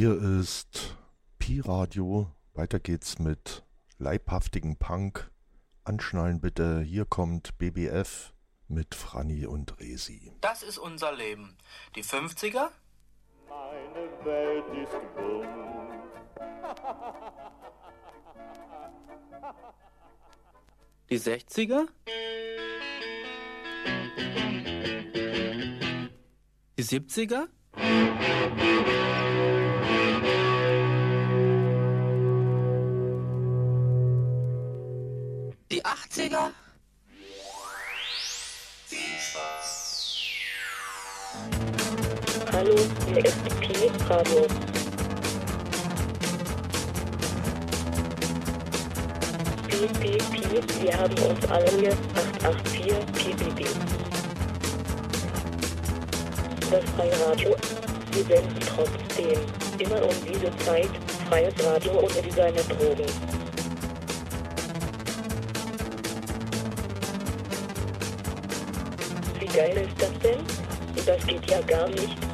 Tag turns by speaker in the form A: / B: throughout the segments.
A: Hier ist Pi Radio. Weiter geht's mit leibhaftigen Punk. Anschnallen bitte. Hier kommt BBF mit Franny und Resi.
B: Das ist unser Leben. Die 50er?
C: Meine Welt ist bunt.
B: Die 60er? Die 70er? Die 80er?
D: Hallo, hier ist Pi Radio. Pi, Pi, Pi, wir haben uns alle hier 884 PBB. Das freie Radio, wir senden trotzdem immer um diese Zeit freies Radio ohne Designer-Drogen. Wie geil ist das denn? Das geht ja gar nicht.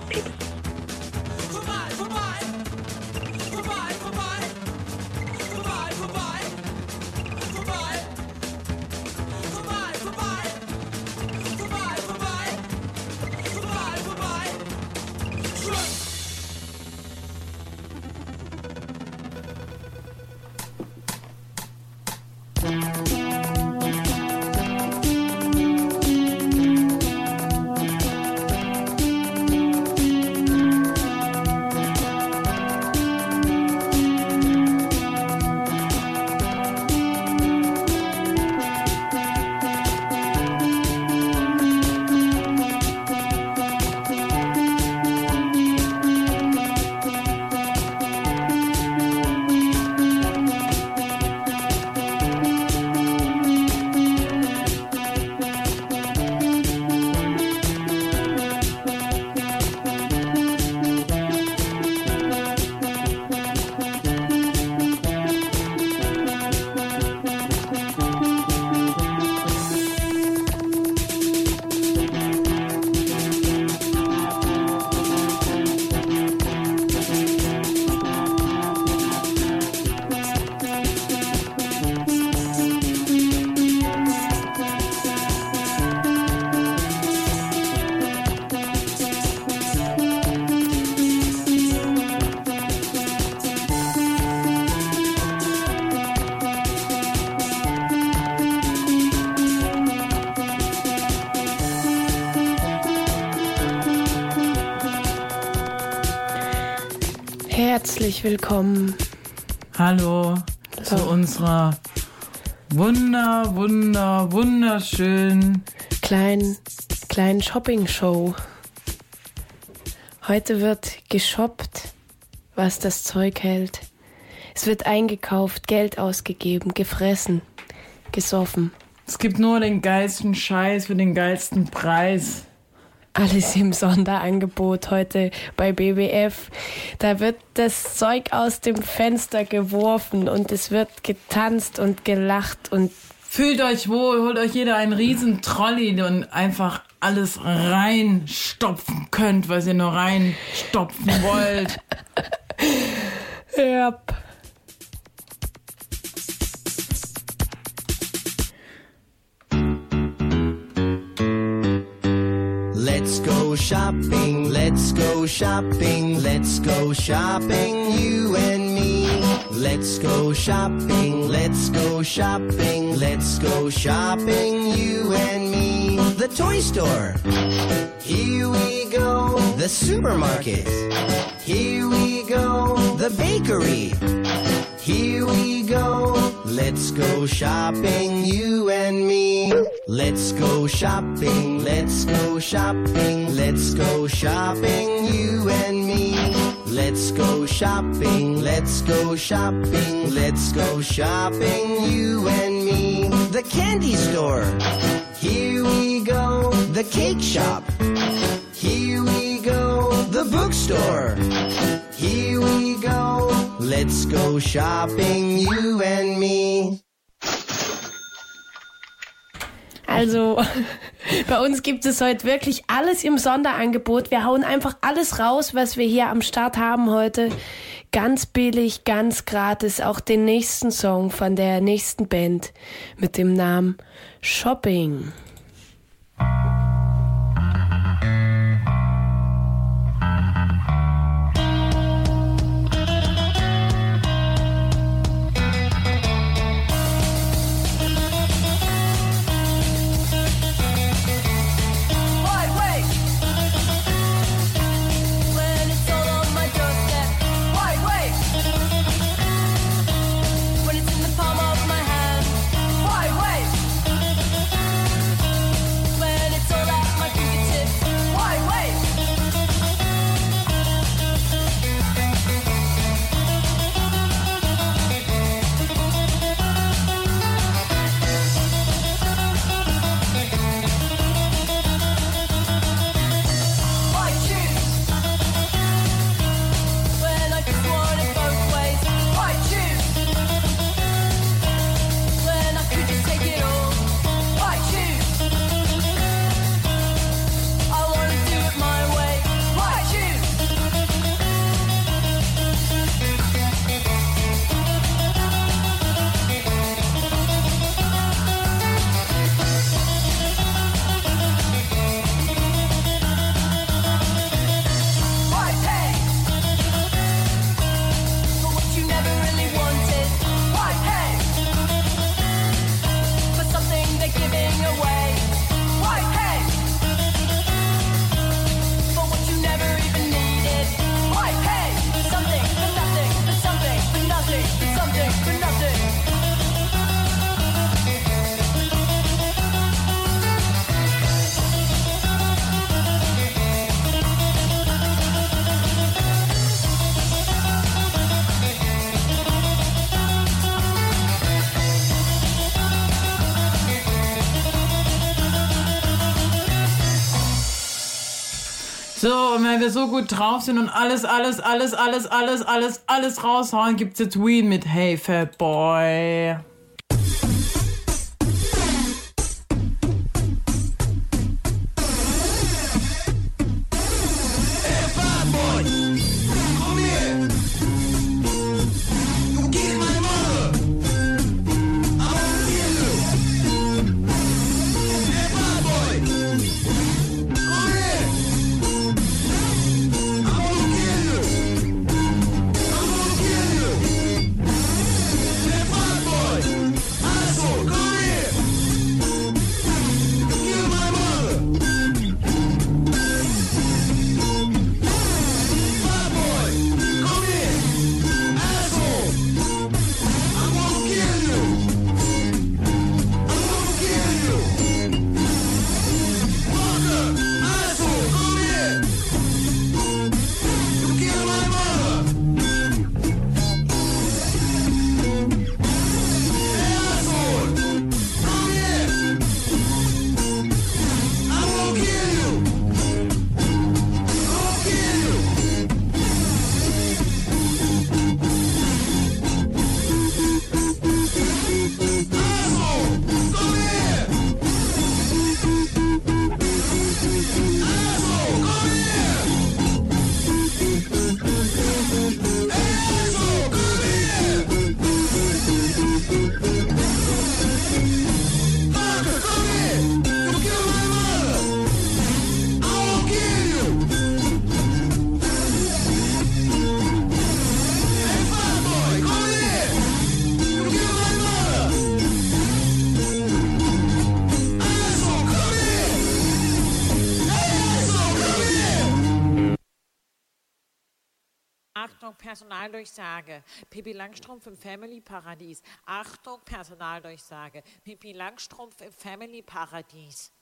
E: Herzlich willkommen.
F: Hallo zu unserer wunder, wunder, wunderschönen
E: Kleinen, kleinen Shopping-Show. Heute wird geshoppt, was das Zeug hält. Es wird eingekauft, Geld ausgegeben, gefressen, gesoffen.
F: Es gibt nur den geilsten Scheiß für den geilsten Preis.
E: Alles im Sonderangebot heute bei BBF. Da wird das Zeug aus dem Fenster geworfen und es wird getanzt und gelacht und
F: Fühlt euch wohl, holt euch jeder einen riesen Trolley und einfach alles reinstopfen könnt, was ihr nur reinstopfen wollt.
E: ja.
G: Let's shopping, let's go shopping, let's go shopping, you and me. Let's go shopping, let's go shopping, let's go shopping, you and me. The toy store, here we go. The supermarket, here we go. The bakery, here we go. Let's go shopping, you and me. Let's go shopping, let's go shopping, let's go shopping, you and me. Let's go shopping, let's go shopping, let's go shopping, you and me. The candy store, here we go. The cake shop, here we go. The bookstore, here we go. Let's go shopping, you and me.
H: Also bei uns gibt es heute wirklich alles im Sonderangebot. Wir hauen einfach alles raus, was wir hier am Start haben heute. Ganz billig, ganz gratis. Auch den nächsten Song von der nächsten Band mit dem Namen Shopping.
F: Wenn wir so gut drauf sind und alles, alles, alles, alles, alles, alles, alles raushauen, gibt's jetzt Ween mit Hey Fat Boy.
I: Personaldurchsage. Pippi Langstrumpf im Family Paradies. Achtung, Personaldurchsage. Pippi Langstrumpf im Family Paradies.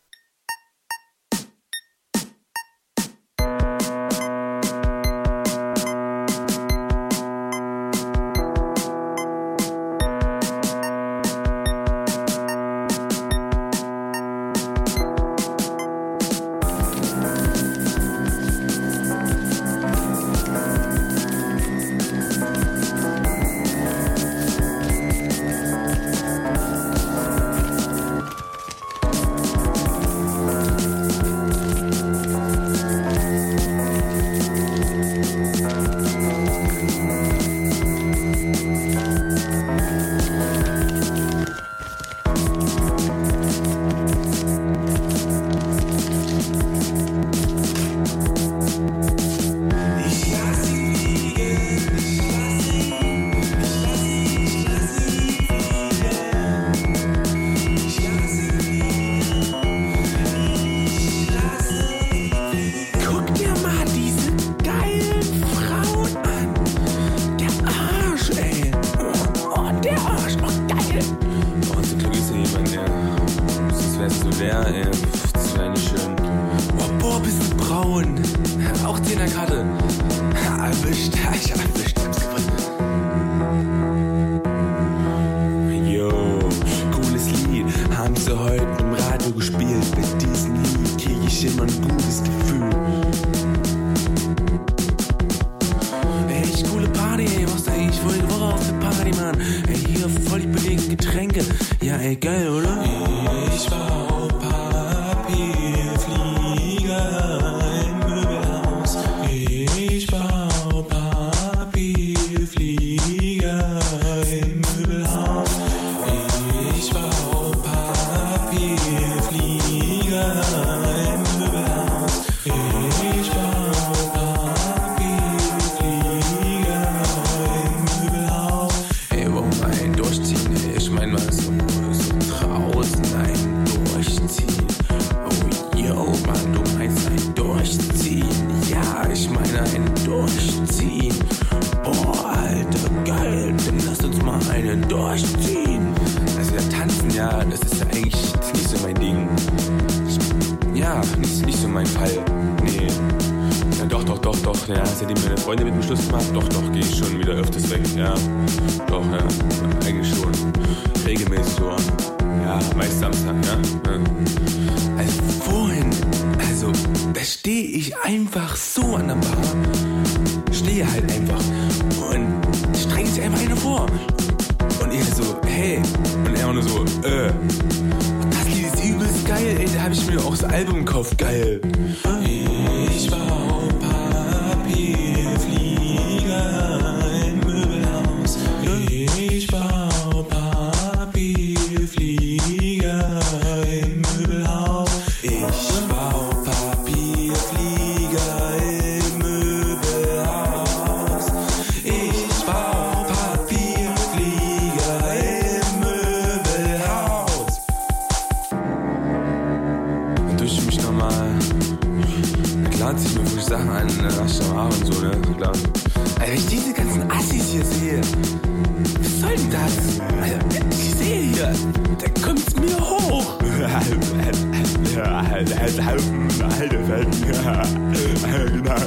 J: genau.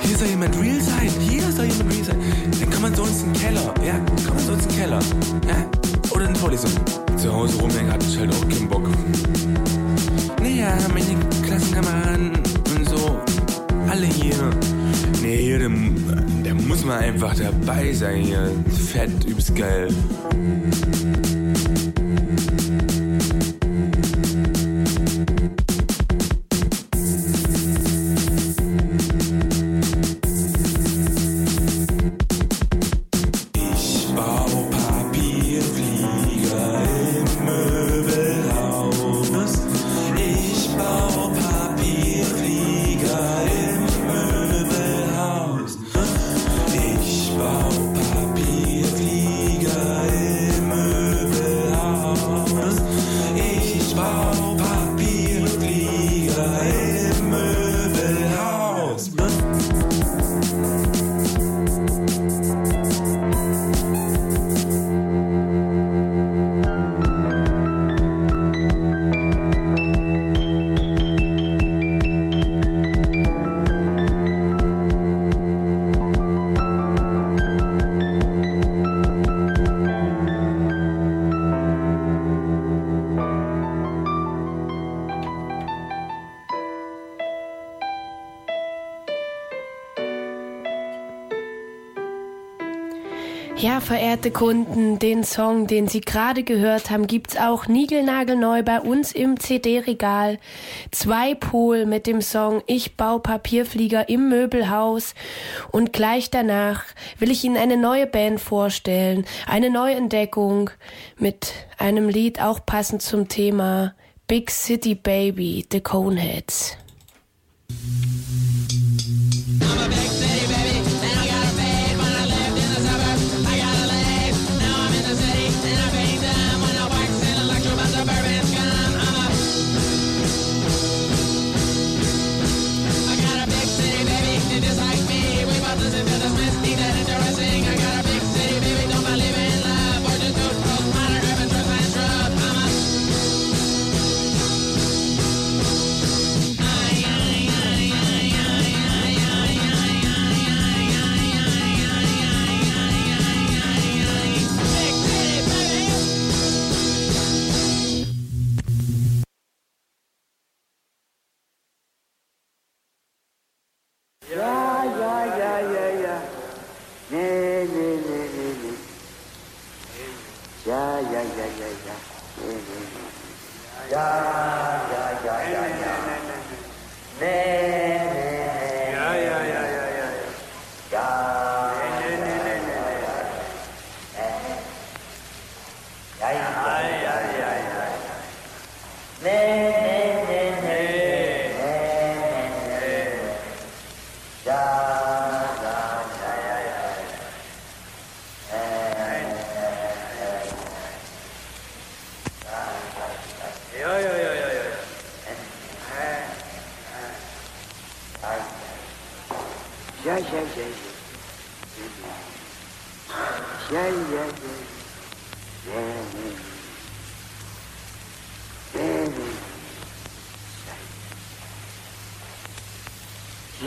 J: Hier soll jemand real sein, hier soll jemand real sein. Dann kann man sonst in den Keller, ja, kann man sonst in den Keller, ja, oder in die Vorlesung. Zu Hause rumhängen hatte ich halt auch keinen Bock. Naja, meine Klassenkameraden und so, alle hier. Nee, hier, da, da muss man einfach dabei sein hier. Fett, übelst geil.
E: Werte Kunden, den Song, den Sie gerade gehört haben, gibt's auch niegelnagelneu bei uns im CD-Regal. Zwei Pool mit dem Song Ich bau Papierflieger im Möbelhaus. Und gleich danach will ich Ihnen eine neue Band vorstellen, eine Neuentdeckung mit einem Lied auch passend zum Thema Big City Baby, The Coneheads.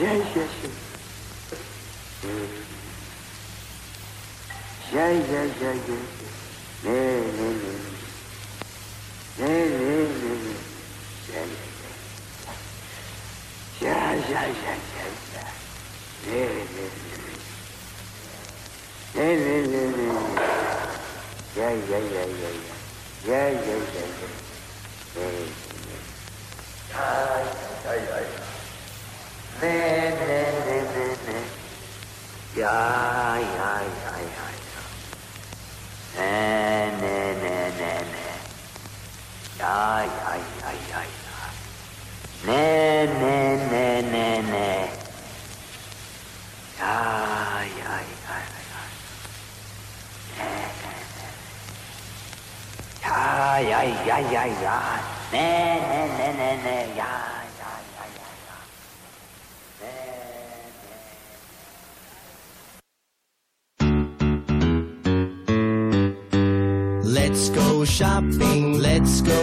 K: Ja. Ja, ja, ja. Ja, ja, ja, ja. Nee, nee,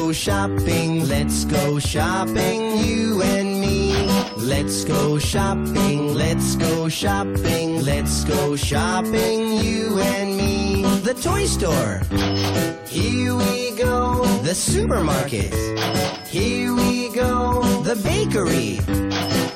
G: go shopping, let's go shopping, you and me. Let's go shopping, let's go shopping, let's go shopping, you and me. The toy store, here we go. The supermarket, here we go. The bakery,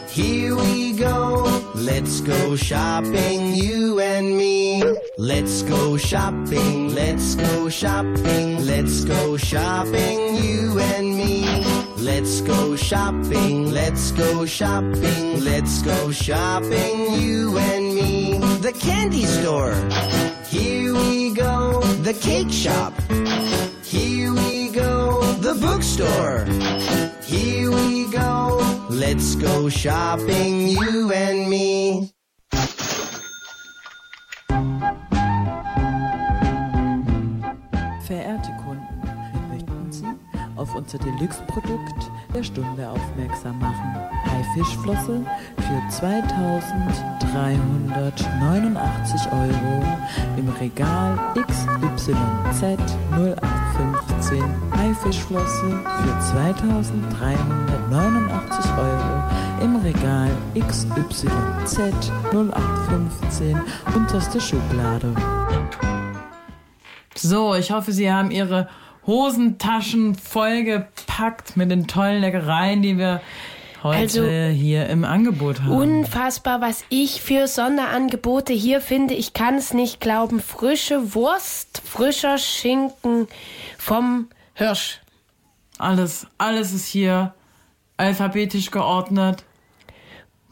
G: here we go. Let's go shopping, you and me. Let's go shopping, let's go shopping, let's go shopping, you and me. Let's go shopping, let's go shopping, let's go shopping, you and me. The candy store, here we go. The cake shop, here we go. The bookstore, here we go. Let's go shopping, you and me.
F: Auf unser Deluxe-Produkt der Stunde aufmerksam machen. Haifischflosse für 2389 Euro im Regal XYZ 0815. Haifischflosse für 2389 Euro im Regal XYZ 0815 unterste Schublade. So, ich hoffe, Sie haben Ihre Hosentaschen vollgepackt mit den tollen Leckereien, die wir heute
E: Also,
F: hier im Angebot haben.
E: Unfassbar, was ich für Sonderangebote hier finde. Ich kann es nicht glauben. Frische Wurst, frischer Schinken vom Hirsch.
F: Alles, alles ist hier alphabetisch geordnet.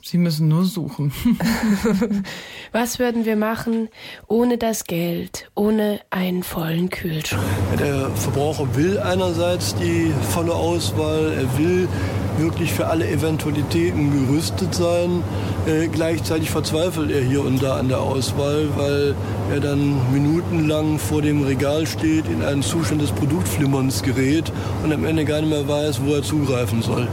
F: Sie müssen nur suchen.
E: Was würden wir machen ohne das Geld, ohne einen vollen Kühlschrank?
L: Der Verbraucher will einerseits die volle Auswahl, er will wirklich für alle Eventualitäten gerüstet sein. Äh, gleichzeitig verzweifelt er hier und da an der Auswahl, weil er dann minutenlang vor dem Regal steht, in einen Zustand des Produktflimmerns gerät und am Ende gar nicht mehr weiß, wo er zugreifen soll.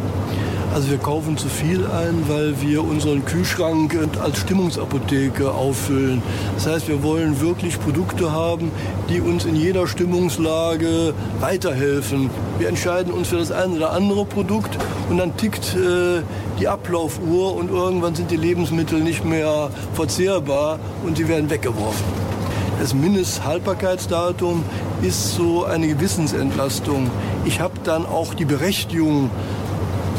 L: Also wir kaufen zu viel ein, weil wir unseren Kühlschrank als Stimmungsapotheke auffüllen. Das heißt, wir wollen wirklich Produkte haben, die uns in jeder Stimmungslage weiterhelfen. Wir entscheiden uns für das eine oder andere Produkt und dann tickt äh, die Ablaufuhr und irgendwann sind die Lebensmittel nicht mehr verzehrbar und sie werden weggeworfen. Das Mindesthaltbarkeitsdatum ist so eine Gewissensentlastung. Ich habe dann auch die Berechtigung,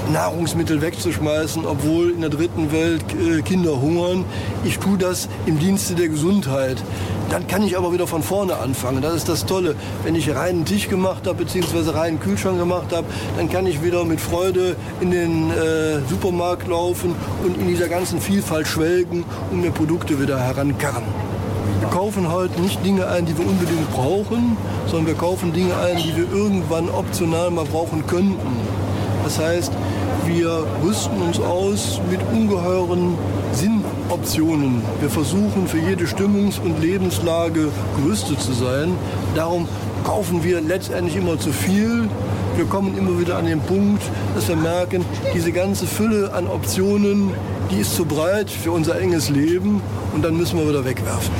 L: Nahrungsmittel wegzuschmeißen, obwohl in der dritten Welt äh, Kinder hungern. Ich tue das im Dienste der Gesundheit. Dann kann ich aber wieder von vorne anfangen. Das ist das Tolle. Wenn ich reinen Tisch gemacht habe, beziehungsweise reinen Kühlschrank gemacht habe, dann kann ich wieder mit Freude in den äh, Supermarkt laufen und in dieser ganzen Vielfalt schwelgen und mir Produkte wieder herankarren. Wir kaufen heute nicht Dinge ein, die wir unbedingt brauchen, sondern wir kaufen Dinge ein, die wir irgendwann optional mal brauchen könnten. Das heißt, wir rüsten uns aus mit ungeheuren Sinnoptionen. Wir versuchen für jede Stimmungs- und Lebenslage gerüstet zu sein. Darum kaufen wir letztendlich immer zu viel. Wir kommen immer wieder an den Punkt, dass wir merken, diese ganze Fülle an Optionen, die ist zu breit für unser enges Leben und dann müssen wir wieder wegwerfen.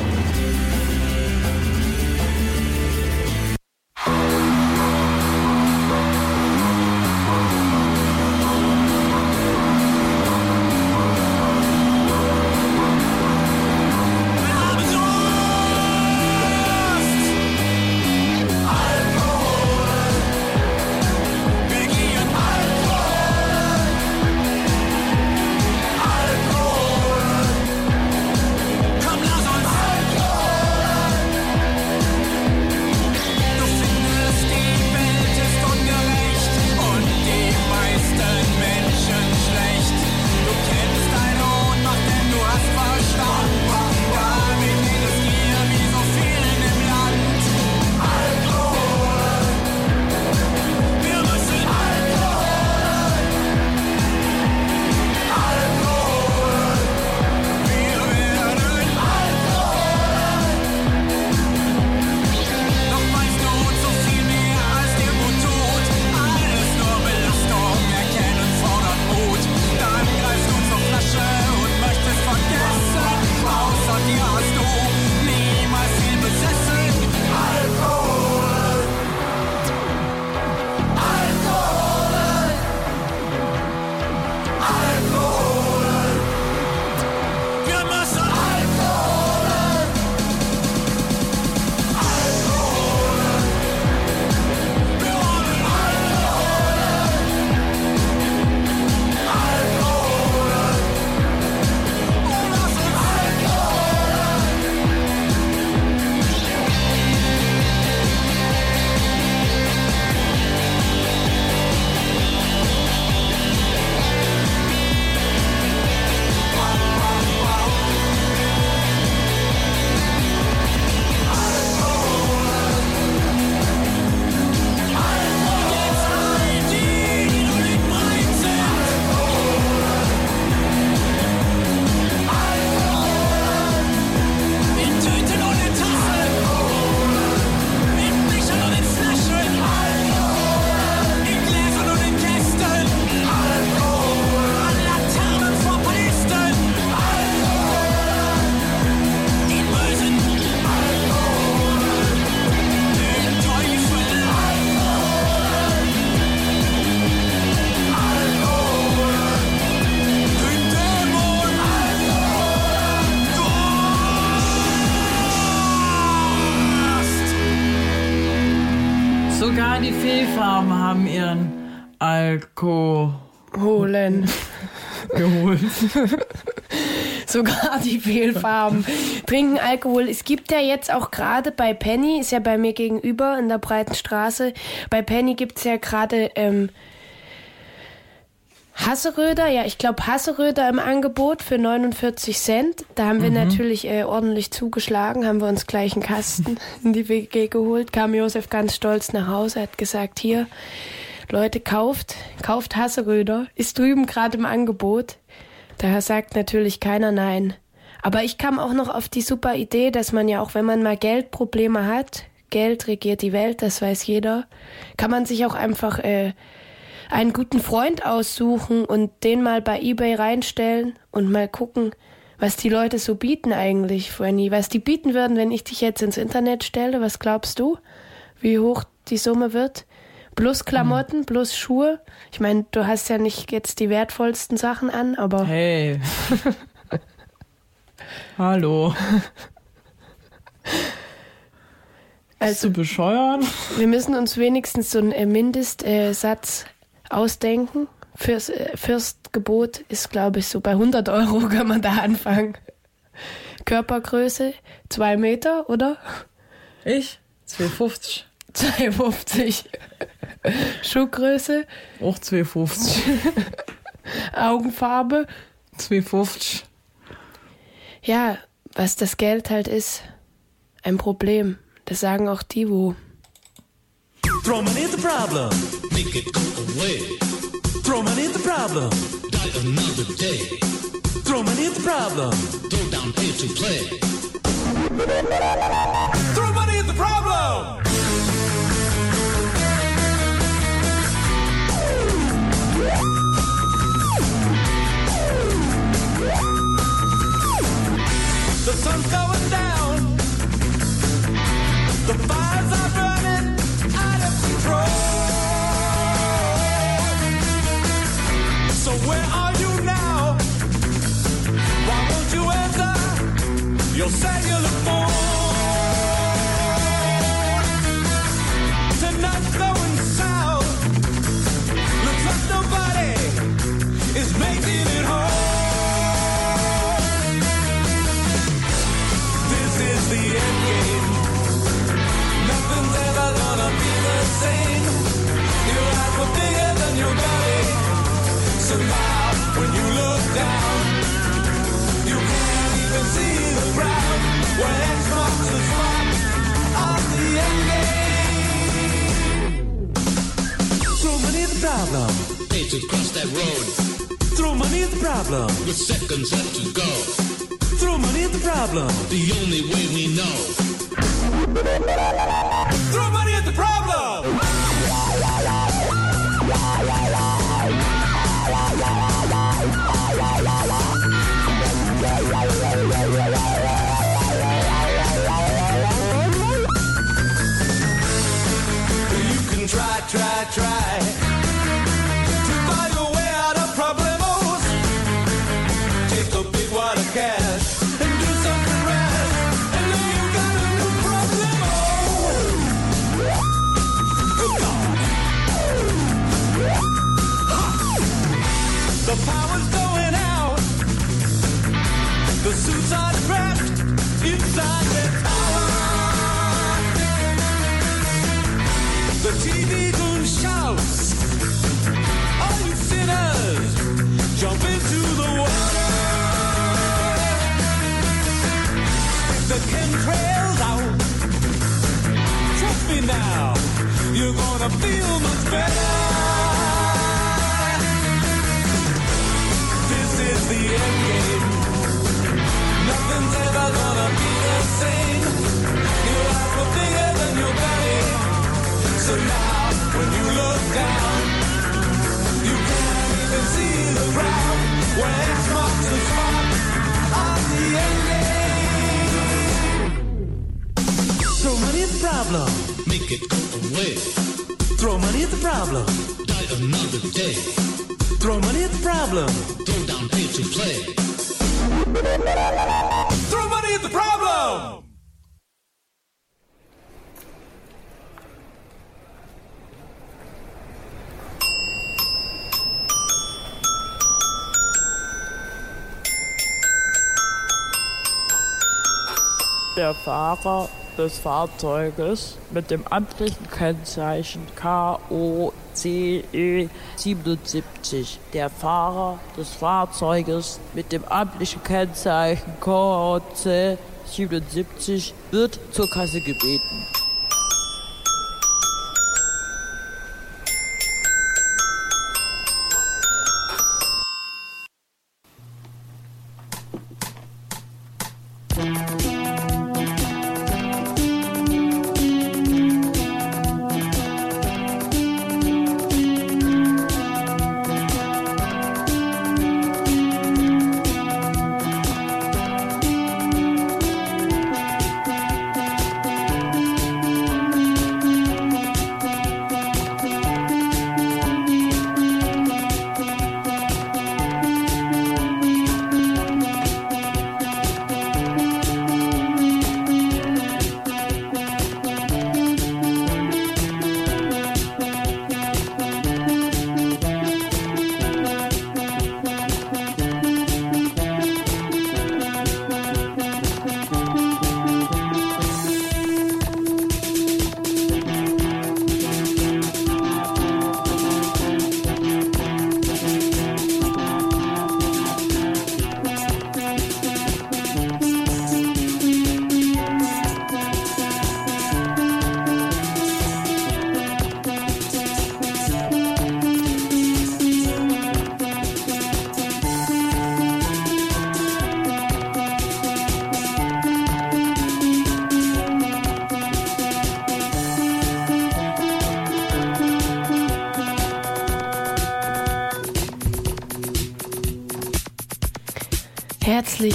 F: Fehlfarben haben ihren Alkohol
E: Holen.
F: geholt.
E: Sogar die Fehlfarben. Trinken Alkohol. Es gibt ja jetzt auch gerade bei Penny, ist ja bei mir gegenüber in der breiten Straße, bei Penny gibt's ja gerade ähm, Hasseröder, ja, ich glaube Hasseröder im Angebot für 49 Cent. Da haben wir
F: Mhm.
E: natürlich äh, ordentlich zugeschlagen, haben wir uns gleich einen Kasten in die WG geholt. Kam Josef ganz stolz nach Hause, hat gesagt, hier, Leute, kauft, kauft Hasseröder. Ist drüben gerade im Angebot. Daher sagt natürlich keiner nein. Aber ich kam auch noch auf die super Idee, dass man ja auch, wenn man mal Geldprobleme hat, Geld regiert die Welt, das weiß jeder, kann man sich auch einfach äh, einen guten Freund aussuchen und den mal bei eBay reinstellen und mal gucken, was die Leute so bieten eigentlich, Franny. Was die bieten würden, wenn ich dich jetzt ins Internet stelle, was glaubst du? Wie hoch die Summe wird? Plus Klamotten, plus Schuhe. Ich meine, du hast ja nicht jetzt die wertvollsten Sachen an, aber.
F: Hey. Hallo. Bist du bescheuert?
E: Wir müssen uns wenigstens so einen Mindestsatz ausdenken. Fürs äh, Fürstgebot ist, glaube ich, so bei 100 Euro kann man da anfangen. Körpergröße? Zwei Meter, oder?
F: Ich? 2,50.
E: 2,50. Schuhgröße?
F: Auch 2,50.
E: Augenfarbe?
F: 2,50.
E: Ja, was das Geld halt ist. Ein Problem. Das sagen auch die, wo.
J: Throw money at the problem. Make it go away. Throw money at the problem. Die another day. Throw money at the problem. Throw down pay to play. Throw money at the problem. The sun's going down. say you look problem. Pay to cross that road. Throw money at the problem. With seconds left to go. Throw money at the problem. The only way we know. Throw money at the problem. You
M: Der Fahrer des Fahrzeuges mit dem amtlichen Kennzeichen KOCE 77. Der Fahrer des Fahrzeuges mit dem amtlichen Kennzeichen KOC 77 wird zur Kasse gebeten.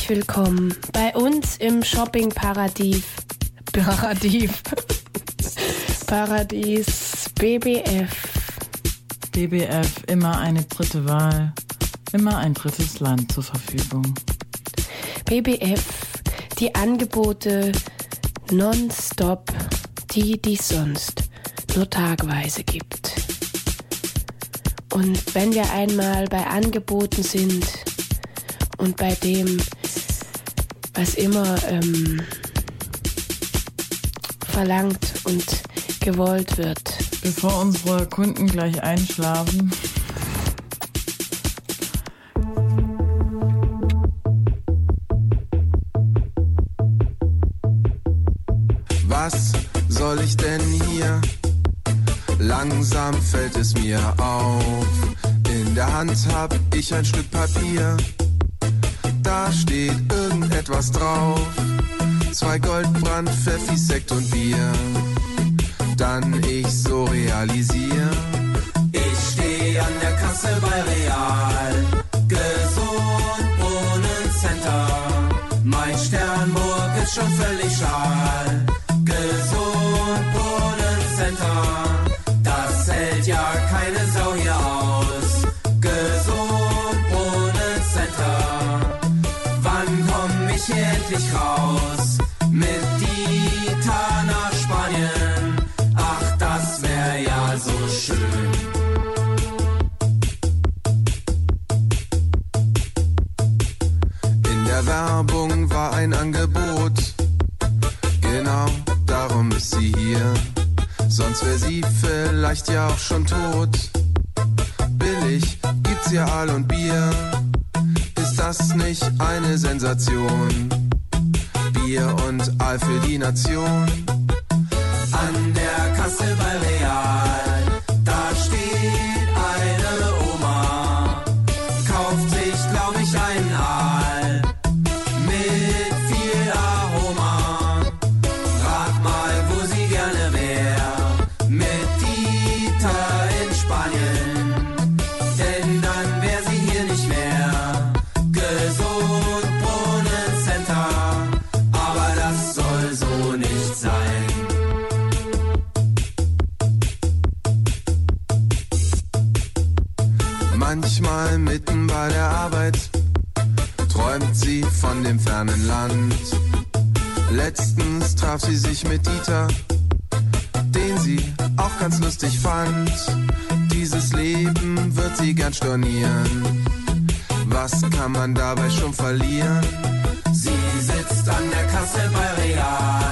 E: Herzlich willkommen bei uns im Shopping-Paradies.
F: Paradies.
E: Paradies BBF.
F: BBF, immer eine dritte Wahl. Immer ein drittes Land zur Verfügung.
E: BBF, die Angebote nonstop, die die sonst nur tagweise gibt. Und wenn wir einmal bei Angeboten sind und bei dem, was immer ähm, verlangt und gewollt wird,
F: Bevor unsere Kunden gleich einschlafen.
J: Was soll ich denn hier? Langsam fällt es mir auf. In der Hand hab ich ein Stück Papier. Da steht irgendetwas drauf. Zwei Goldbrand, Pfeffi, Sekt und Bier. Dann ich so realisier.
N: Ich steh an der Kasse bei Real.
J: Vielleicht ja auch schon tot. Billig gibt's hier Aal und Bier. Ist das nicht eine Sensation? Bier und Aal für die Nation. Land. Letztens traf sie sich mit Dieter, den sie auch ganz lustig fand. Dieses Leben wird sie gern stornieren. Was kann man dabei schon verlieren?
N: Sie sitzt an der Kasse bei Real,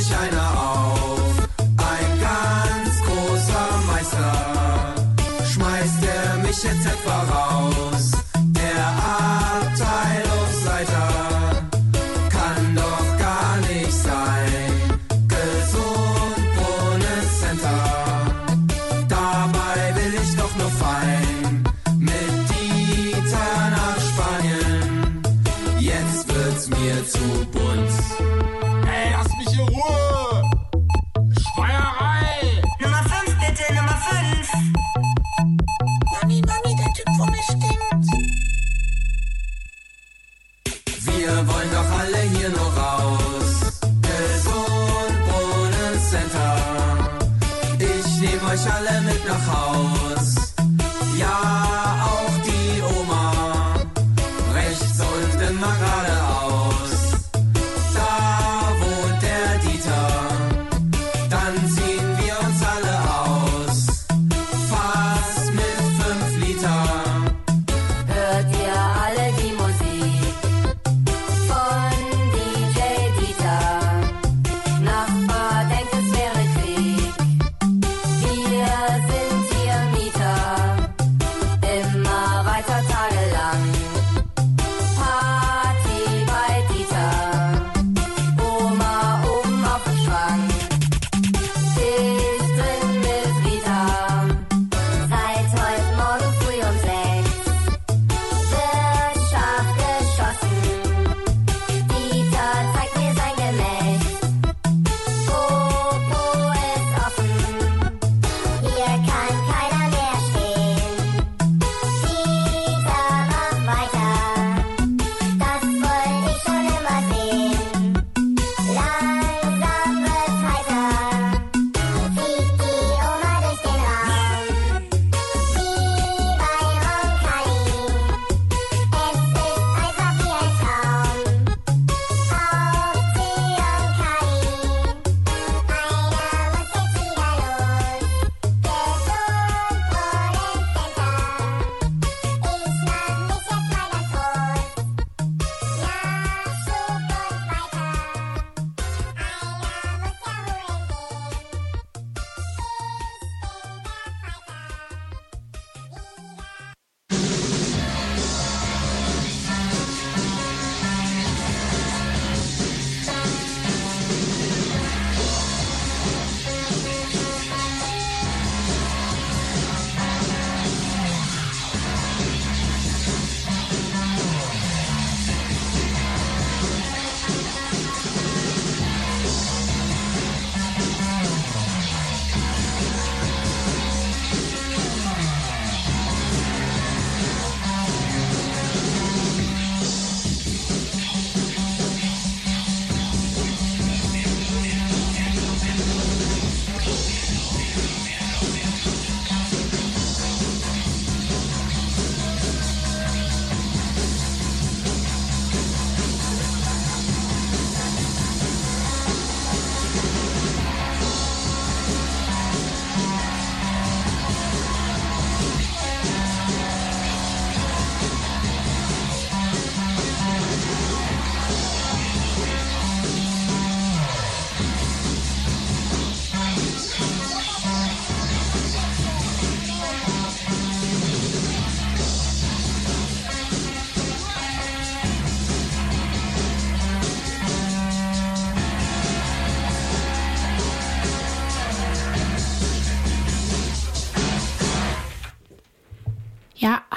N: sich einer auf, ein ganz großer Meister. Schmeißt er mich jetzt etwa raus?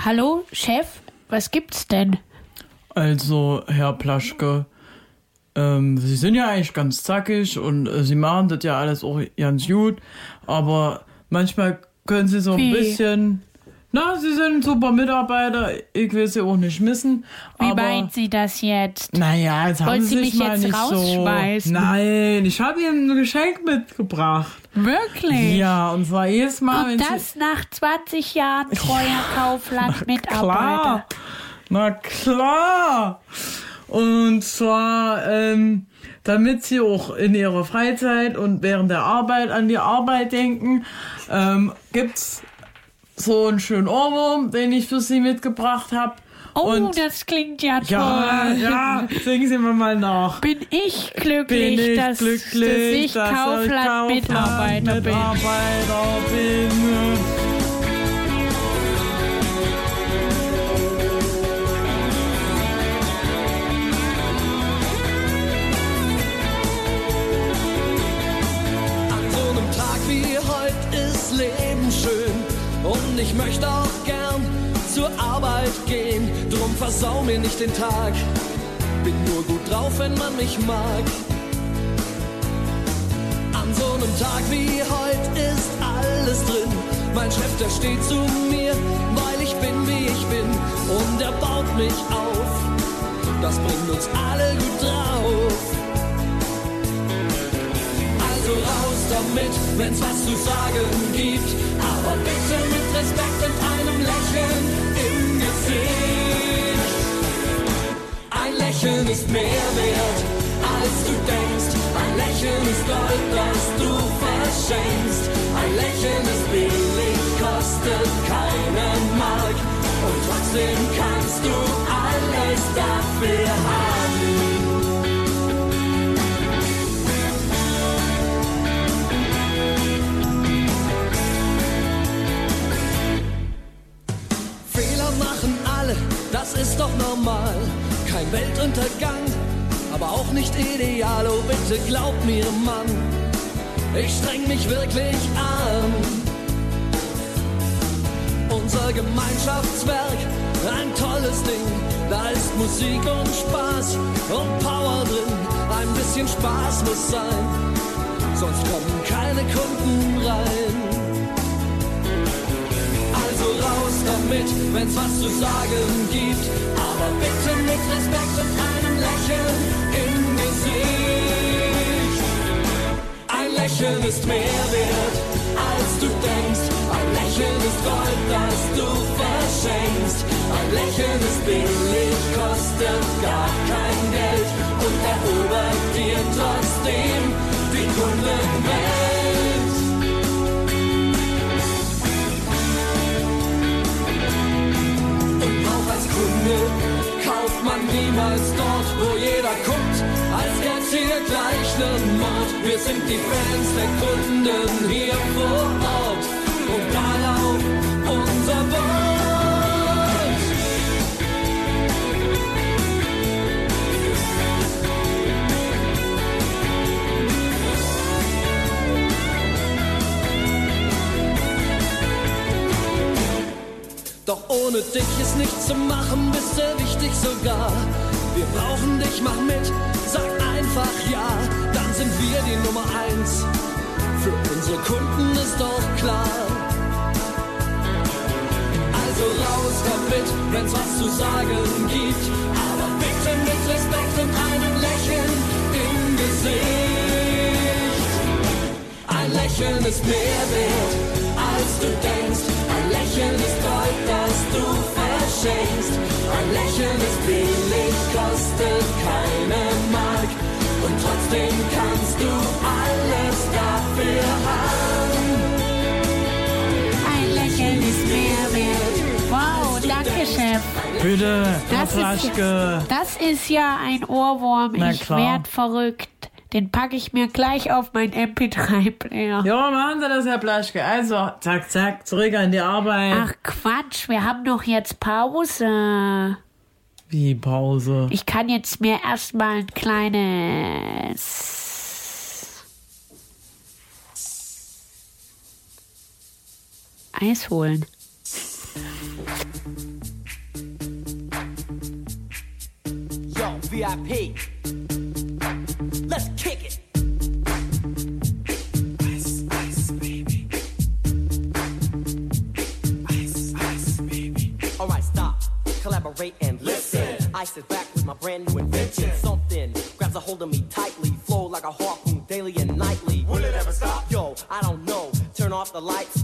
E: Hallo, Chef, was gibt's denn?
F: Also, Herr Plaschke, ähm, Sie sind ja eigentlich ganz zackig und äh, Sie machen das ja alles auch ganz gut, aber manchmal können Sie so ein
E: Wie?
F: bisschen. Na, Sie sind super Mitarbeiter, ich will Sie auch nicht missen.
E: Wie meint Sie das jetzt?
F: Naja, jetzt haben
E: Wollen
F: Sie
E: Sie mich
F: mal
E: jetzt
F: nicht
E: rausschmeißen?
F: so. Nein, ich habe Ihnen ein Geschenk mitgebracht.
E: Wirklich?
F: Ja, und zwar jedes Mal,
E: Und das nach 20 Jahren treuer
F: Klar,
E: Kaufland-Mitarbeiter.
F: na klar. Und zwar, ähm, damit sie auch in ihrer Freizeit und während der Arbeit an die Arbeit denken, ähm, gibt's so einen schönen Ohrwurm, den ich für sie mitgebracht habe.
E: Oh,
F: und
E: das klingt ja toll.
F: ja, ja, singen Sie mir mal nach.
E: Bin ich glücklich,
F: Bin ich
E: dass,
F: glücklich,
E: dass ich Kaufland-Mitarbeiter bin.
F: Mitarbeiter bin.
O: Und ich möchte auch gern zur Arbeit gehen. Drum versau mir nicht den Tag, bin nur gut drauf, wenn man mich mag. An so einem Tag wie heute ist alles drin. Mein Chef, der steht zu mir, weil ich bin wie ich bin und er baut mich auf. Das bringt uns alle gut drauf. Damit, wenn's was zu sagen gibt. Aber bitte mit Respekt und einem Lächeln im Gesicht. Ein Lächeln ist mehr wert, als du denkst. Ein Lächeln ist Gold, das du verschenkst. Ein Lächeln ist billig, kostet keinen Mark. Und trotzdem kannst du alles dafür haben. Doch normal. Kein Weltuntergang, aber auch nicht ideal. Oh, bitte glaub mir, Mann, ich streng mich wirklich an. Unser Gemeinschaftswerk, ein tolles Ding. Da ist Musik und Spaß und Power drin. Ein bisschen Spaß muss sein, sonst kommen keine Kunden rein. Also raus damit, wenn's was zu sagen gibt. Aber bitte mit Respekt und einem Lächeln im Gesicht. Ein Lächeln ist mehr wert, als du denkst. Ein Lächeln ist Gold, das du verschenkst. Ein Lächeln ist billig, kostet gar kein Geld und erobert dir trotzdem die Kundenwelt. Auch als Kunde kauft man niemals dort, wo jeder guckt, als gäb's hier gleich nen Mord. Wir sind die Fans der Kunden hier vor Ort und darauf unser Wort. Doch ohne dich ist nichts zu machen, bist du wichtig sogar. Wir brauchen dich, mach mit, sag einfach ja, dann sind wir die Nummer eins. Für unsere Kunden ist doch klar. Also raus damit, wenn's was zu sagen gibt. Aber bitte mit Respekt und einem Lächeln im Gesicht. Ein Lächeln ist mehr wert, als du denkst. Ein Lächeln ist Gold, das du verschenkst. Ein Lächeln ist billig, kostet keine Mark. Und trotzdem kannst du alles dafür haben.
E: Ein Lächeln ist mehr wert. Wow, danke, Chef.
F: Bitte,
E: Das ist, das ist ja ein Ohrwurm.
F: Na
E: ich werd verrückt. Den packe ich mir gleich auf mein MP3-Player.
F: Ja, machen Sie das, Herr Plaschke. Also, zack, zack, zurück an die Arbeit.
E: Ach Quatsch, wir haben doch jetzt Pause.
F: Wie Pause?
E: Ich kann jetzt mir erstmal ein kleines Eis holen.
P: Yo, VIP. Let's kick it. Ice, ice, baby. Ice, ice, baby. All right, stop, collaborate and listen. Ice is back with my brand new invention. Something grabs a hold of me tightly, flow like a harpoon daily and nightly. Will it ever stop? Yo, I don't know. Turn off the lights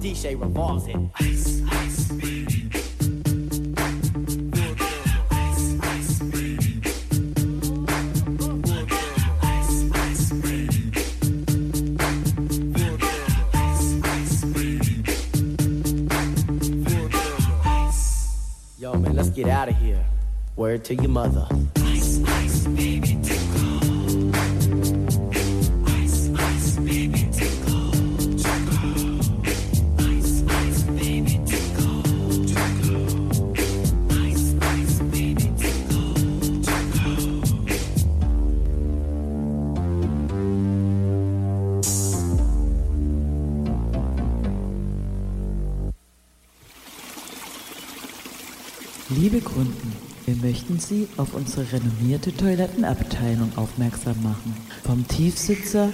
P: DJ revolves it. Ice, ice, baby. Yo, man, let's get out of here. Word to your mother.
M: Auf unsere renommierte Toilettenabteilung aufmerksam machen. Vom Tiefsitzer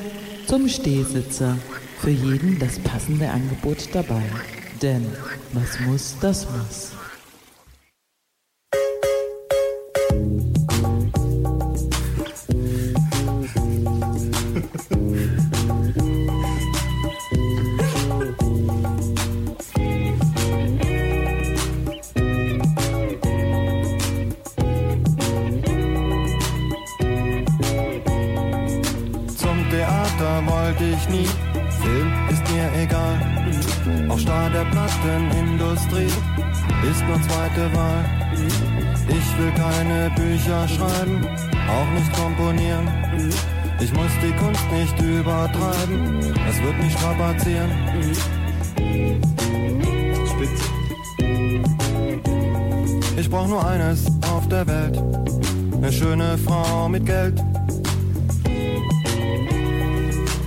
M: zum Stehsitzer. Für jeden das passende Angebot dabei. Denn was muss, das muss.
Q: Bücher schreiben, auch nicht komponieren. Ich muss die Kunst nicht übertreiben, es wird mich strapazieren. Spitze. Ich brauch nur eines auf der Welt, eine schöne Frau mit Geld.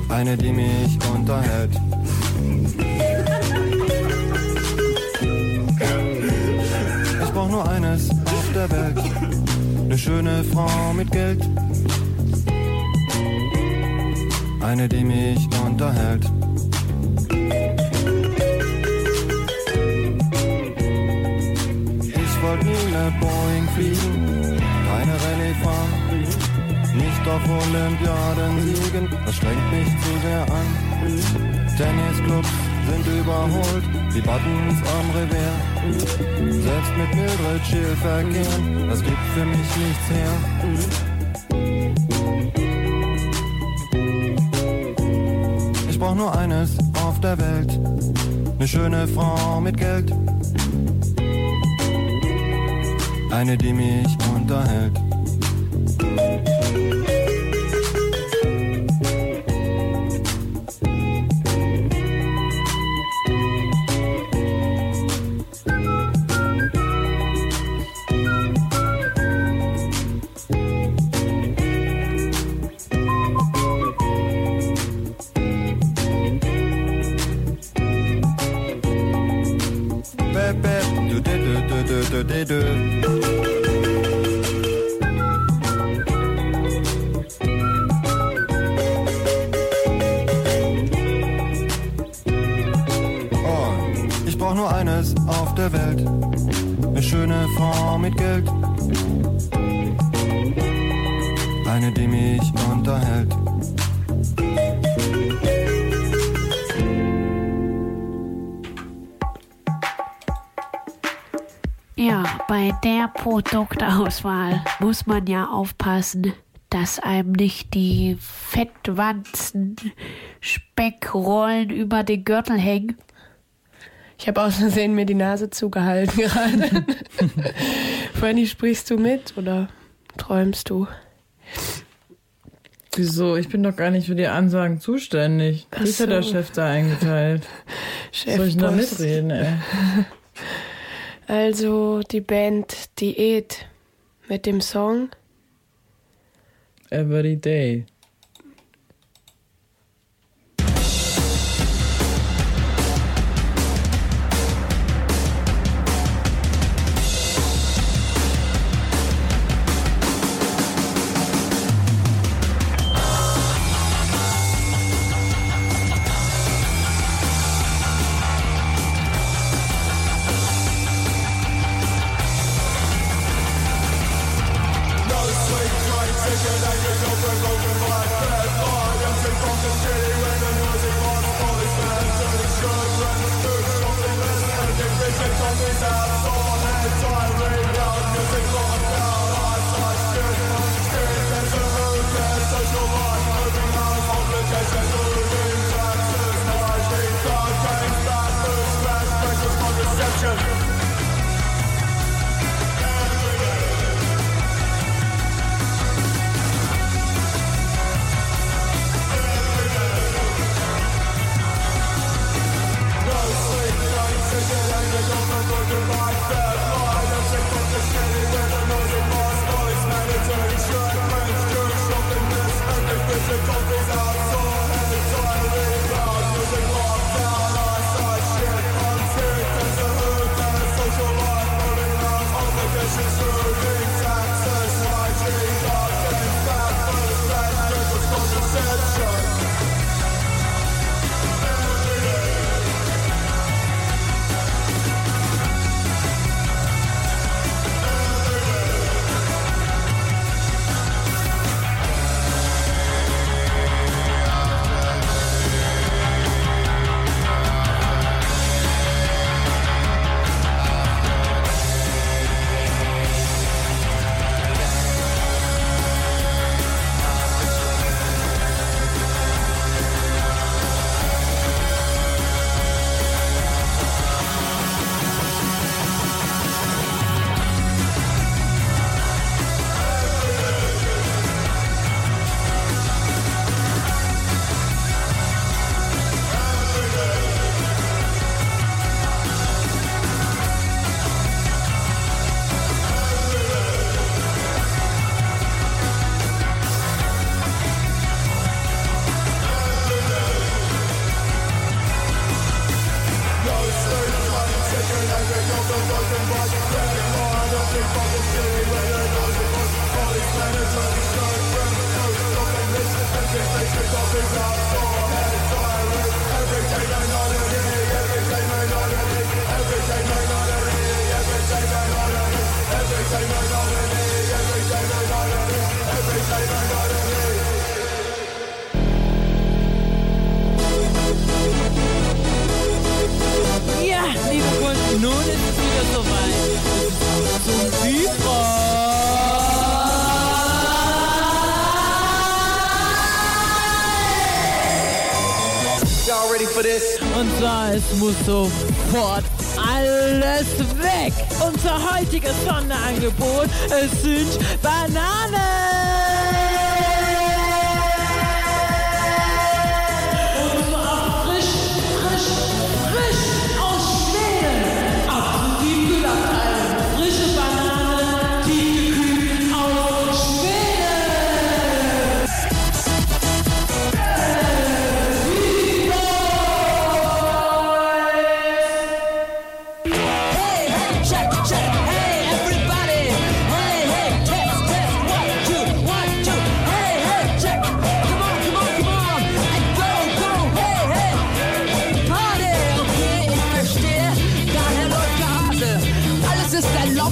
Q: Eine, die mich unterhält. Ich brauch nur eines. Eine schöne Frau mit Geld. Eine, die mich unterhält. Ich wollte nie ne Boeing fliegen, keine Rallye fahren. Nicht auf Olympiaden siegen, das strengt mich zu sehr an. Tennisclubs sind überholt, die Buttons am Revers. Selbst mit Mildred Schill verkehren, das gibt für mich nichts her. Ich brauch nur eines auf der Welt, eine schöne Frau mit Geld. Eine, die mich unterhält.
R: Produktauswahl muss man ja aufpassen, dass einem nicht die Fettwanzen, Speckrollen über den Gürtel hängen.
E: Ich habe aus Versehen mir die Nase zugehalten gerade. Fanny, sprichst du mit oder träumst du?
S: Wieso? Ich bin doch gar nicht für die Ansagen zuständig. Wie ist ja der. Chef da eingeteilt?
E: Chef
S: Soll ich da mitreden, ey?
E: Also die Band Diät mit dem Song
S: Every day.
M: Zwar,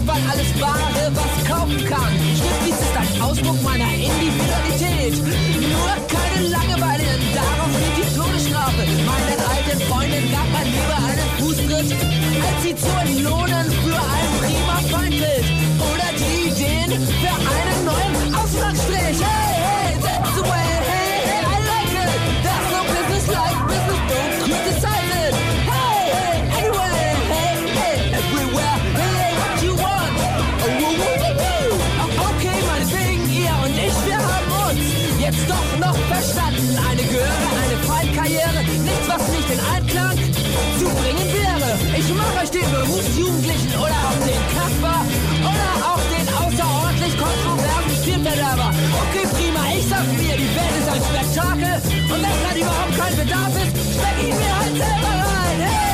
T: weil alles Wahre, was kaufen kann. Schriftdienst ist ein Ausdruck meiner Individualität. Nur keine Langeweile, denn darauf liegt die Todesstrafe. Meiner alten Freundin gab man lieber einen Fußtritt, als sie zu entlohnen für ein prima Feindbild. Oder die Ideen für einen neuen Auslandstrich. Hey, in Einklang zu bringen wäre. Ich mach euch den Berufsjugendlichen oder auch den Kasper oder auch den außerordentlich kontroversen Spielverderber. Okay, prima, ich sag mir, die Welt ist ein Spektakel und wenn gerade überhaupt kein Bedarf ist, steck ihn mir halt selber rein. Hey,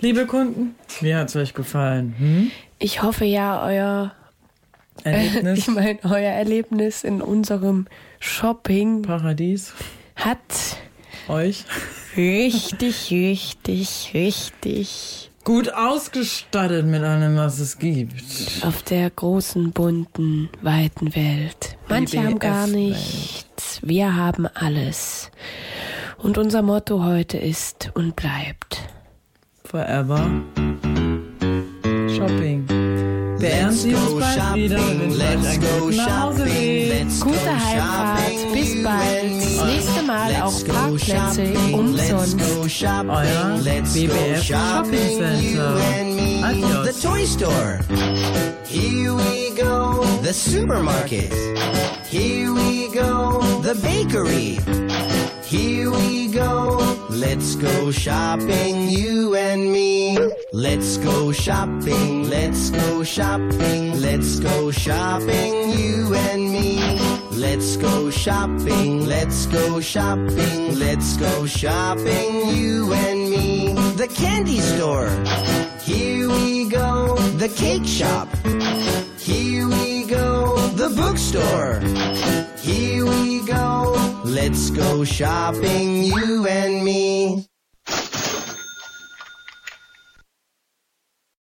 M: liebe Kunden, wie hat's euch gefallen? Hm?
E: Ich hoffe ja, euer
M: Erlebnis?
E: ich meine, euer Erlebnis in unserem Shopping
M: Paradies
E: hat
M: euch
E: richtig, richtig, richtig
M: gut ausgestattet mit allem, was es gibt.
E: auf der großen, bunten, weiten Welt. Manche haben gar nichts. Wir haben alles. Und unser Motto heute ist und bleibt.
M: Forever Shopping. Beehren Sie uns bald wieder, wenn es euch einen guten Nachhauseweg.
E: Gute Heimfahrt, bis bald. Das nächste Mal auch Parkplätze umsonst.
M: Euer BBF Shopping Center.
G: The
M: Adios.
G: toy store. Here we go. The supermarket. Here we go. The bakery. Here we go. Let's go shopping, you and me. Let's go shopping. Let's go shopping. Let's go shopping, you and me. Let's go shopping. Let's go shopping. Let's go shopping, you and me. The candy store. Here we go. The cake shop. Here we go. The bookstore. Here we go. Let's go shopping, you and me.